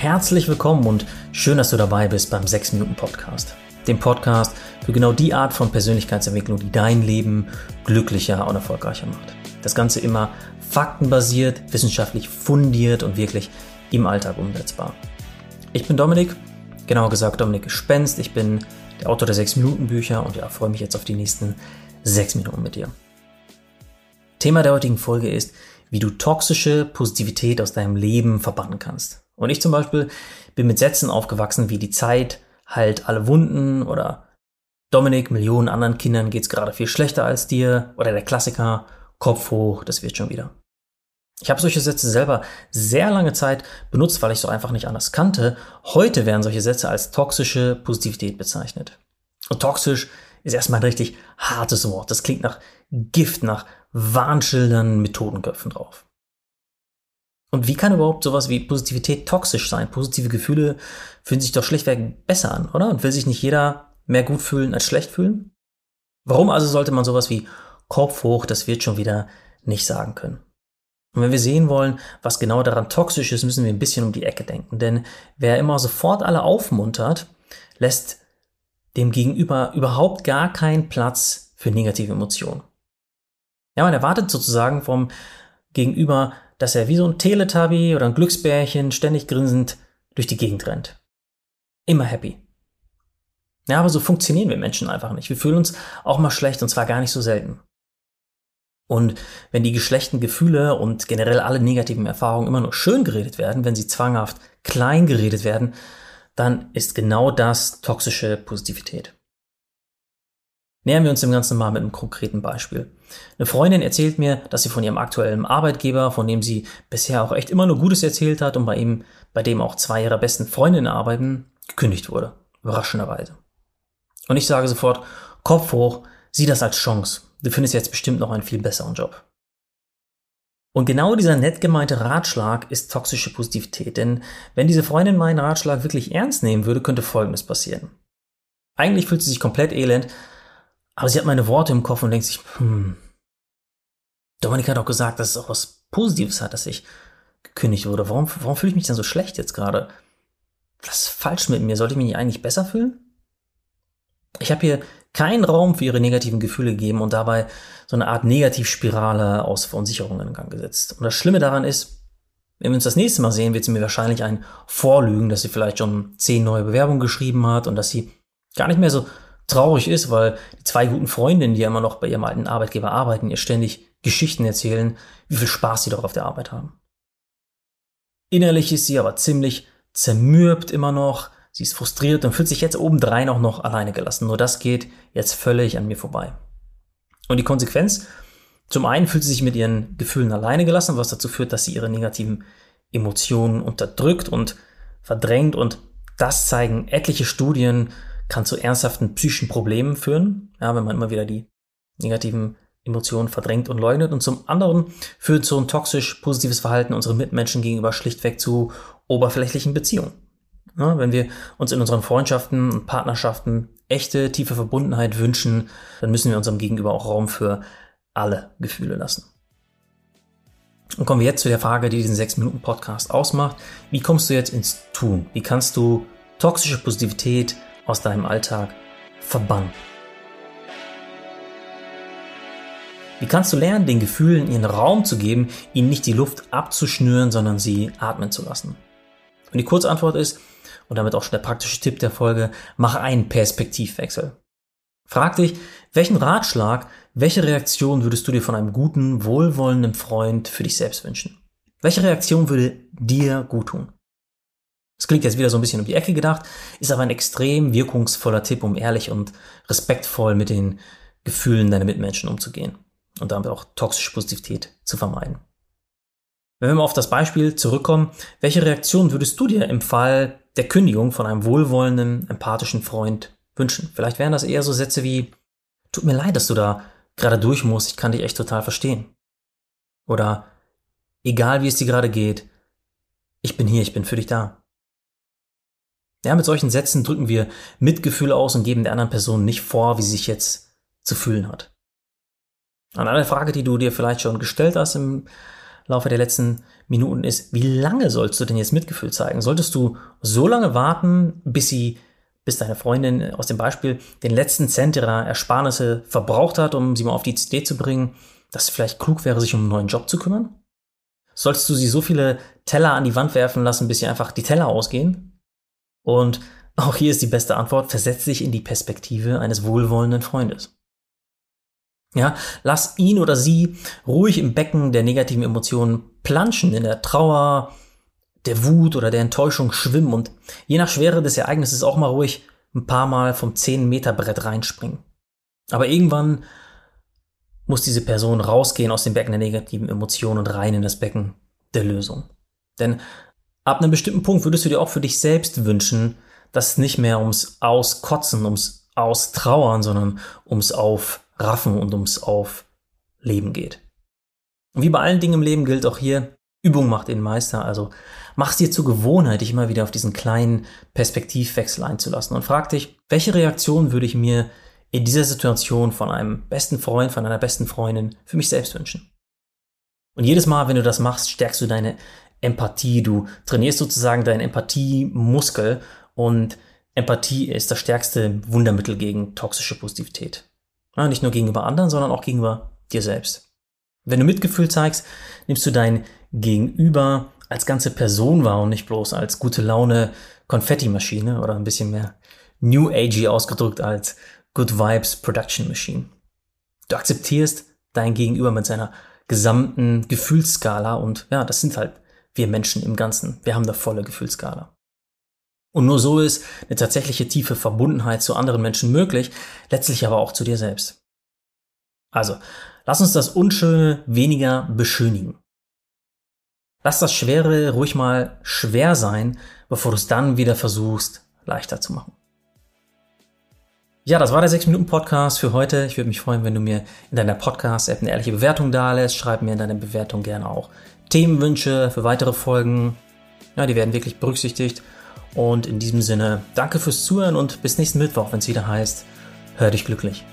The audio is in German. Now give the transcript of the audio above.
herzlich willkommen und schön, dass du dabei bist beim 6 Minuten Podcast. Dem Podcast für genau die Art von Persönlichkeitsentwicklung, die dein Leben glücklicher und erfolgreicher macht. Das Ganze immer faktenbasiert, wissenschaftlich fundiert und wirklich im Alltag umsetzbar. Ich bin Dominik, genauer gesagt Dominik Gespenst. Ich bin der Autor der 6 Minuten Bücher und ja, freue mich jetzt auf die nächsten 6 Minuten mit dir. Thema der heutigen Folge ist, wie du toxische Positivität aus deinem Leben verbannen kannst. Und ich zum Beispiel bin mit Sätzen aufgewachsen wie die Zeit heilt alle Wunden oder Dominik, Millionen anderen Kindern geht's gerade viel schlechter als dir oder der Klassiker Kopf hoch, das wird schon wieder. Ich habe solche Sätze selber sehr lange Zeit benutzt, weil ich so einfach nicht anders kannte. Heute werden solche Sätze als toxische Positivität bezeichnet. Und toxisch ist erstmal ein richtig hartes Wort. Das klingt nach Gift, nach Warnschildern mit Totenköpfen drauf. Und wie kann überhaupt sowas wie Positivität toxisch sein? Positive Gefühle fühlen sich doch schlichtweg besser an, oder? Und will sich nicht jeder mehr gut fühlen als schlecht fühlen? Warum also sollte man sowas wie Kopf hoch, das wird schon wieder nicht sagen können? Und wenn wir sehen wollen, was genau daran toxisch ist, müssen wir ein bisschen um die Ecke denken. Denn wer immer sofort alle aufmuntert, lässt dem Gegenüber überhaupt gar keinen Platz für negative Emotionen. Ja, man erwartet sozusagen vom Gegenüber, dass er wie so ein Teletubby oder ein Glücksbärchen ständig grinsend durch die Gegend rennt. Immer happy. Ja, aber so funktionieren wir Menschen einfach nicht. Wir fühlen uns auch mal schlecht und zwar gar nicht so selten. Und wenn die geschlechten Gefühle und generell alle negativen Erfahrungen immer nur schön geredet werden, wenn sie zwanghaft klein geredet werden, dann ist genau das toxische Positivität. Nähern wir uns dem Ganzen mal mit einem konkreten Beispiel. Eine Freundin erzählt mir, dass sie von ihrem aktuellen Arbeitgeber, von dem sie bisher auch echt immer nur Gutes erzählt hat und bei ihm, bei dem auch zwei ihrer besten Freundinnen arbeiten, gekündigt wurde. Überraschenderweise. Und ich sage sofort, Kopf hoch, sieh das als Chance. Du findest jetzt bestimmt noch einen viel besseren Job. Und genau dieser nett gemeinte Ratschlag ist toxische Positivität, denn wenn diese Freundin meinen Ratschlag wirklich ernst nehmen würde, könnte Folgendes passieren. Eigentlich fühlt sie sich komplett elend, aber sie hat meine Worte im Kopf und denkt sich, hm, Dominik hat auch gesagt, dass es auch was Positives hat, dass ich gekündigt wurde. Warum, warum fühle ich mich denn so schlecht jetzt gerade? Was ist falsch mit mir? Sollte ich mich eigentlich besser fühlen? Ich habe hier keinen Raum für ihre negativen Gefühle gegeben und dabei so eine Art Negativspirale aus Verunsicherungen in Gang gesetzt. Und das Schlimme daran ist, wenn wir uns das nächste Mal sehen, wird sie mir wahrscheinlich ein Vorlügen, dass sie vielleicht schon zehn neue Bewerbungen geschrieben hat und dass sie gar nicht mehr so traurig ist, weil die zwei guten Freundinnen, die ja immer noch bei ihrem alten Arbeitgeber arbeiten, ihr ständig Geschichten erzählen, wie viel Spaß sie doch auf der Arbeit haben. Innerlich ist sie aber ziemlich zermürbt immer noch, Sie ist frustriert und fühlt sich jetzt obendrein auch noch alleine gelassen. Nur das geht jetzt völlig an mir vorbei. Und die Konsequenz? Zum einen fühlt sie sich mit ihren Gefühlen alleine gelassen, was dazu führt, dass sie ihre negativen Emotionen unterdrückt und verdrängt und das zeigen etliche Studien, kann zu ernsthaften psychischen Problemen führen, ja, wenn man immer wieder die negativen Emotionen verdrängt und leugnet. Und zum anderen führt so ein toxisch positives Verhalten unseren Mitmenschen gegenüber schlichtweg zu oberflächlichen Beziehungen. Ja, wenn wir uns in unseren Freundschaften und Partnerschaften echte, tiefe Verbundenheit wünschen, dann müssen wir unserem Gegenüber auch Raum für alle Gefühle lassen. Und kommen wir jetzt zu der Frage, die diesen 6-Minuten-Podcast ausmacht. Wie kommst du jetzt ins Tun? Wie kannst du toxische Positivität aus deinem Alltag verbannen? Wie kannst du lernen, den Gefühlen ihren Raum zu geben, ihnen nicht die Luft abzuschnüren, sondern sie atmen zu lassen? Und die Kurzantwort ist, und damit auch schon der praktische Tipp der Folge, mach einen Perspektivwechsel. Frag dich, welchen Ratschlag, welche Reaktion würdest du dir von einem guten, wohlwollenden Freund für dich selbst wünschen? Welche Reaktion würde dir gut tun? Das klingt jetzt wieder so ein bisschen um die Ecke gedacht, ist aber ein extrem wirkungsvoller Tipp, um ehrlich und respektvoll mit den Gefühlen deiner Mitmenschen umzugehen und damit auch toxische Positivität zu vermeiden. Wenn wir mal auf das Beispiel zurückkommen, welche Reaktion würdest du dir im Fall der Kündigung von einem wohlwollenden, empathischen Freund wünschen? Vielleicht wären das eher so Sätze wie, tut mir leid, dass du da gerade durch musst, ich kann dich echt total verstehen. Oder, egal wie es dir gerade geht, ich bin hier, ich bin für dich da. Ja, mit solchen Sätzen drücken wir Mitgefühl aus und geben der anderen Person nicht vor, wie sie sich jetzt zu fühlen hat. Eine Frage, die du dir vielleicht schon gestellt hast im Laufe der letzten Minuten ist, wie lange sollst du denn jetzt Mitgefühl zeigen? Solltest du so lange warten, bis sie, bis deine Freundin aus dem Beispiel den letzten Cent ihrer Ersparnisse verbraucht hat, um sie mal auf die Idee zu bringen, dass es vielleicht klug wäre, sich um einen neuen Job zu kümmern? Sollst du sie so viele Teller an die Wand werfen lassen, bis sie einfach die Teller ausgehen? Und auch hier ist die beste Antwort, versetz dich in die Perspektive eines wohlwollenden Freundes. Ja, lass ihn oder sie ruhig im Becken der negativen Emotionen planschen, in der Trauer, der Wut oder der Enttäuschung schwimmen und je nach Schwere des Ereignisses auch mal ruhig ein paar Mal vom 10 Meter Brett reinspringen. Aber irgendwann muss diese Person rausgehen aus dem Becken der negativen Emotionen und rein in das Becken der Lösung. Denn ab einem bestimmten Punkt würdest du dir auch für dich selbst wünschen, dass es nicht mehr ums Auskotzen, ums Austrauern, sondern ums Aufraffen und ums Aufleben geht. Und wie bei allen Dingen im Leben gilt auch hier, Übung macht den Meister, also mach es dir zur Gewohnheit, dich immer wieder auf diesen kleinen Perspektivwechsel einzulassen und frag dich, welche Reaktion würde ich mir in dieser Situation von einem besten Freund, von einer besten Freundin für mich selbst wünschen? Und jedes Mal, wenn du das machst, stärkst du deine Empathie, du trainierst sozusagen deinen Empathiemuskel und Empathie ist das stärkste Wundermittel gegen toxische Positivität. Ja, nicht nur gegenüber anderen, sondern auch gegenüber dir selbst. Wenn du Mitgefühl zeigst, nimmst du dein Gegenüber als ganze Person wahr und nicht bloß als gute Laune Konfetti-Maschine oder ein bisschen mehr New Agey ausgedrückt als Good Vibes Production Machine. Du akzeptierst dein Gegenüber mit seiner gesamten Gefühlsskala und ja, das sind halt wir Menschen im Ganzen. Wir haben da volle Gefühlsskala. Und nur so ist eine tatsächliche tiefe Verbundenheit zu anderen Menschen möglich, letztlich aber auch zu dir selbst. Also, lass uns das Unschöne weniger beschönigen. Lass das Schwere ruhig mal schwer sein, bevor du es dann wieder versuchst, leichter zu machen. Ja, das war der 6-Minuten-Podcast für heute. Ich würde mich freuen, wenn du mir in deiner Podcast-App eine ehrliche Bewertung dalässt. Schreib mir in deiner Bewertung gerne auch Themenwünsche für weitere Folgen. Ja, die werden wirklich berücksichtigt. Und in diesem Sinne, danke fürs Zuhören und bis nächsten Mittwoch, wenn es wieder heißt, hör dich glücklich.